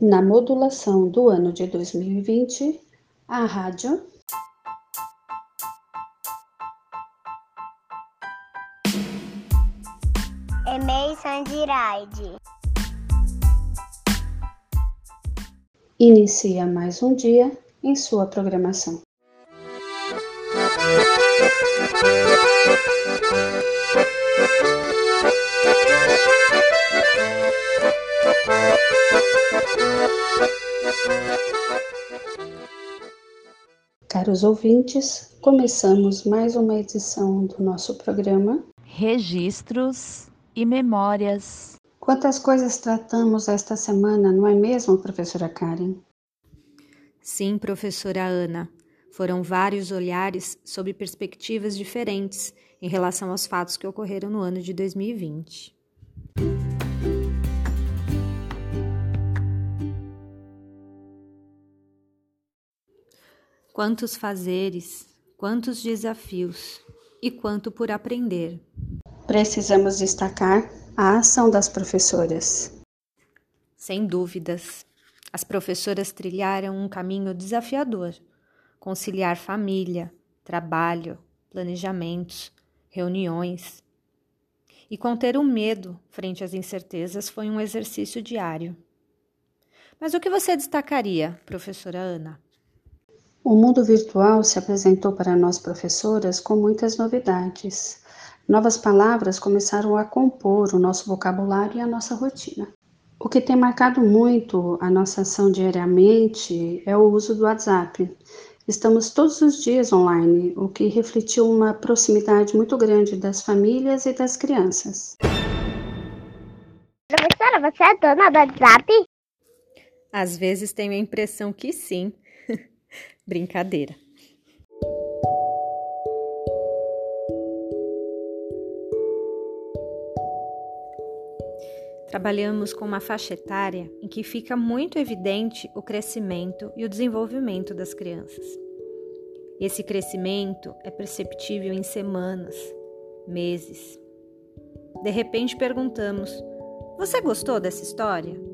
na modulação do ano de 2020, a rádio Emei Sandiraide. inicia mais um dia em sua programação. Caros ouvintes, começamos mais uma edição do nosso programa Registros e Memórias. Quantas coisas tratamos esta semana, não é mesmo, professora Karen? Sim, professora Ana. Foram vários olhares sob perspectivas diferentes em relação aos fatos que ocorreram no ano de 2020. Quantos fazeres, quantos desafios e quanto por aprender. Precisamos destacar a ação das professoras. Sem dúvidas, as professoras trilharam um caminho desafiador conciliar família, trabalho, planejamentos, reuniões. E conter o medo frente às incertezas foi um exercício diário. Mas o que você destacaria, professora Ana? O mundo virtual se apresentou para nós professoras com muitas novidades. Novas palavras começaram a compor o nosso vocabulário e a nossa rotina. O que tem marcado muito a nossa ação diariamente é o uso do WhatsApp. Estamos todos os dias online, o que refletiu uma proximidade muito grande das famílias e das crianças. Professora, você é dona do WhatsApp? Às vezes tenho a impressão que sim. Brincadeira. Trabalhamos com uma faixa etária em que fica muito evidente o crescimento e o desenvolvimento das crianças. Esse crescimento é perceptível em semanas, meses. De repente perguntamos: Você gostou dessa história?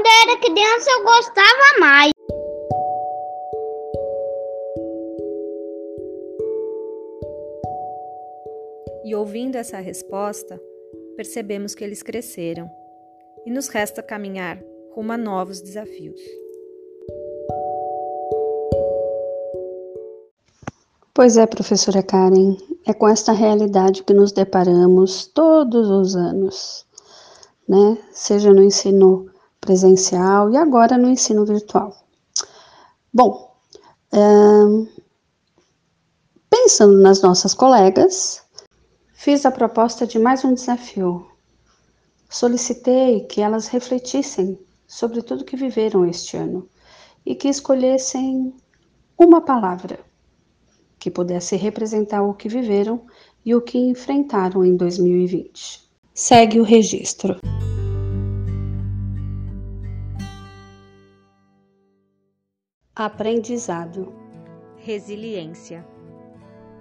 Quando eu era criança, eu gostava mais. E ouvindo essa resposta, percebemos que eles cresceram e nos resta caminhar rumo a novos desafios. Pois é, professora Karen, é com esta realidade que nos deparamos todos os anos, né? Seja no ensino presencial e agora no ensino virtual. Bom, pensando nas nossas colegas, fiz a proposta de mais um desafio. Solicitei que elas refletissem sobre tudo que viveram este ano e que escolhessem uma palavra que pudesse representar o que viveram e o que enfrentaram em 2020. Segue o registro. Aprendizado, Resiliência,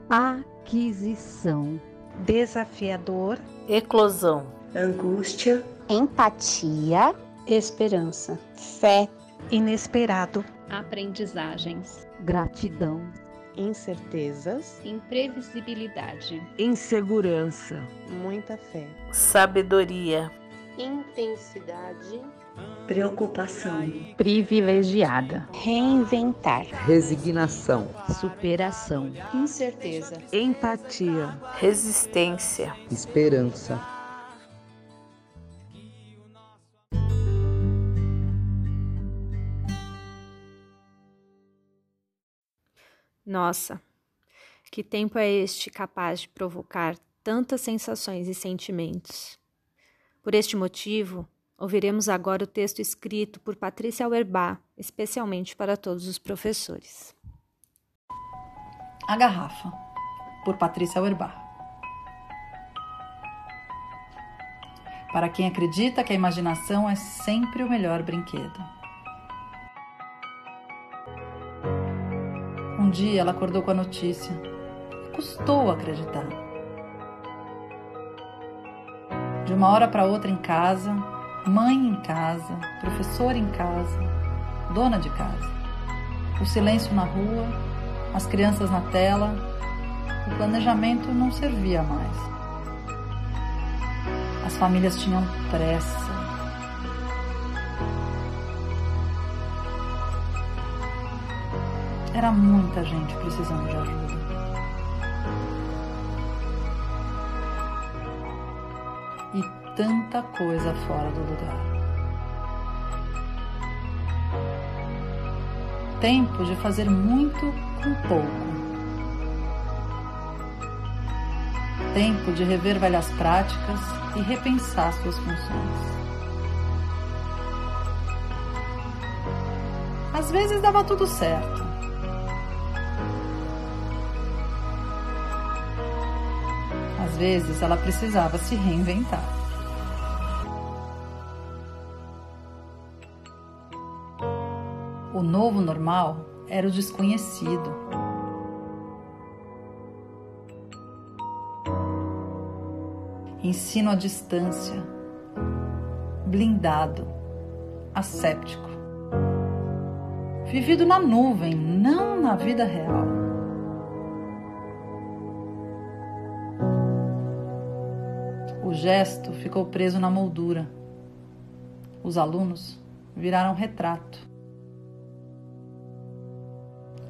Aquisição. desafiador, eclosão, angústia, empatia, esperança, fé, inesperado, aprendizagens, Gratidão. incertezas, imprevisibilidade, insegurança, muita fé, sabedoria, intensidade, preocupação, Privilegiada. reinventar, resignação, Superação. incerteza, empatia, resistência, esperança, Nossa, que tempo é este capaz de provocar tantas sensações e sentimentos? Por este motivo, ouviremos agora o texto escrito por Patrícia Auerbach, especialmente para todos os professores. A Garrafa, por Patrícia Auerbach. Para quem acredita que a imaginação é sempre o melhor brinquedo. Um dia ela acordou com a notícia. Custou acreditar. De uma hora para outra em casa, mãe em casa, professor em casa, dona de casa. O silêncio na rua, as crianças na tela, o planejamento não servia mais. As famílias tinham pressa. Era muita gente precisando de ajuda. E tanta coisa fora do lugar. Tempo de fazer muito com pouco. Tempo de rever velhas práticas e repensar suas funções. Às vezes dava tudo certo. Às vezes ela precisava se reinventar. Novo normal era o desconhecido. Ensino à distância, blindado, asséptico. Vivido na nuvem, não na vida real. O gesto ficou preso na moldura. Os alunos viraram retrato.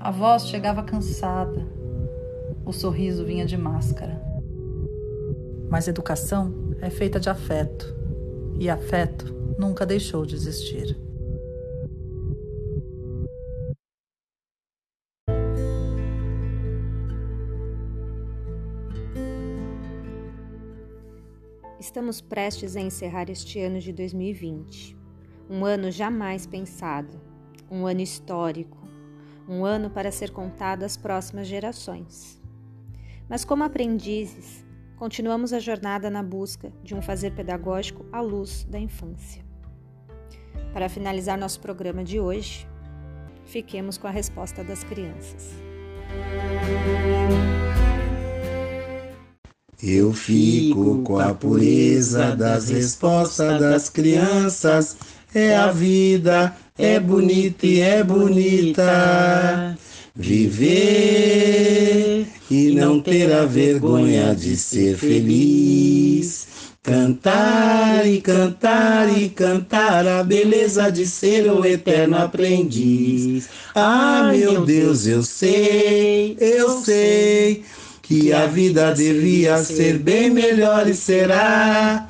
A voz chegava cansada. O sorriso vinha de máscara. Mas educação é feita de afeto. E afeto nunca deixou de existir. Estamos prestes a encerrar este ano de 2020. Um ano jamais pensado, um ano histórico, um ano para ser contado às próximas gerações. Mas, como aprendizes, continuamos a jornada na busca de um fazer pedagógico à luz da infância. Para finalizar nosso programa de hoje, fiquemos com a resposta das crianças. Eu fico com a pureza das respostas das crianças. É a vida, é bonita e é bonita. Viver e não ter a vergonha de ser feliz. Cantar e cantar e cantar a beleza de ser o eterno aprendiz. Ah, meu Deus, eu sei, eu sei que a vida devia ser bem melhor e será.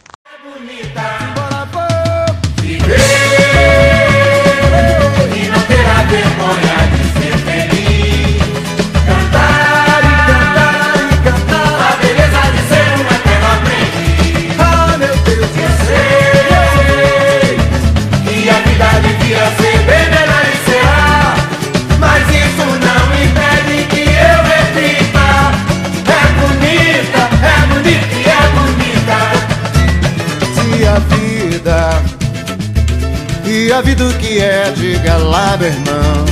A vida o que é, diga lá, meu irmão.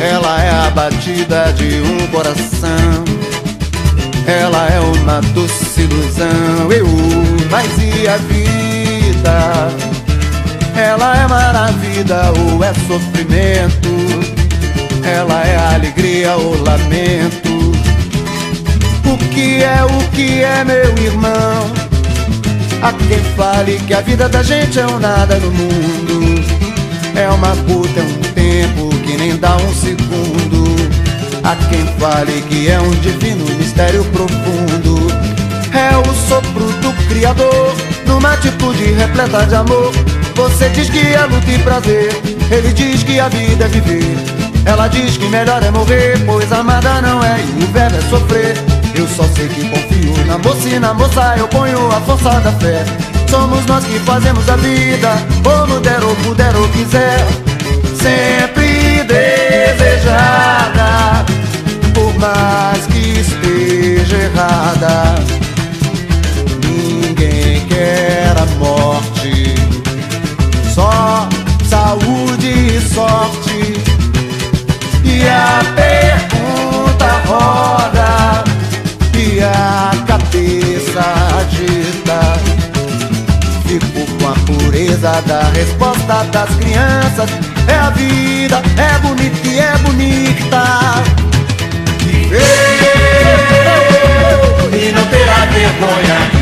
Ela é a batida de um coração. Ela é uma doce ilusão. Eu, mas e a vida? Ela é maravilha ou é sofrimento? Ela é alegria ou lamento? O que é, o que é, meu irmão? Há quem fale que a vida da gente é um nada no mundo. É uma puta, é um tempo que nem dá um segundo. Há quem fale que é um divino mistério profundo. É o sopro do Criador, numa atitude repleta de amor. Você diz que é luta e prazer, ele diz que a vida é viver. Ela diz que melhor é morrer, pois amada não é e o verbo é sofrer. Eu só sei que confio na moça e na moça eu ponho a força da fé. Somos nós que fazemos a vida, como der ou puder ou quiser. Sempre desejada, por mais que esteja errada. Ninguém quer a morte, só saúde e sorte. Da resposta das crianças. É a vida, é bonita e é bonita. Viver e não terá vergonha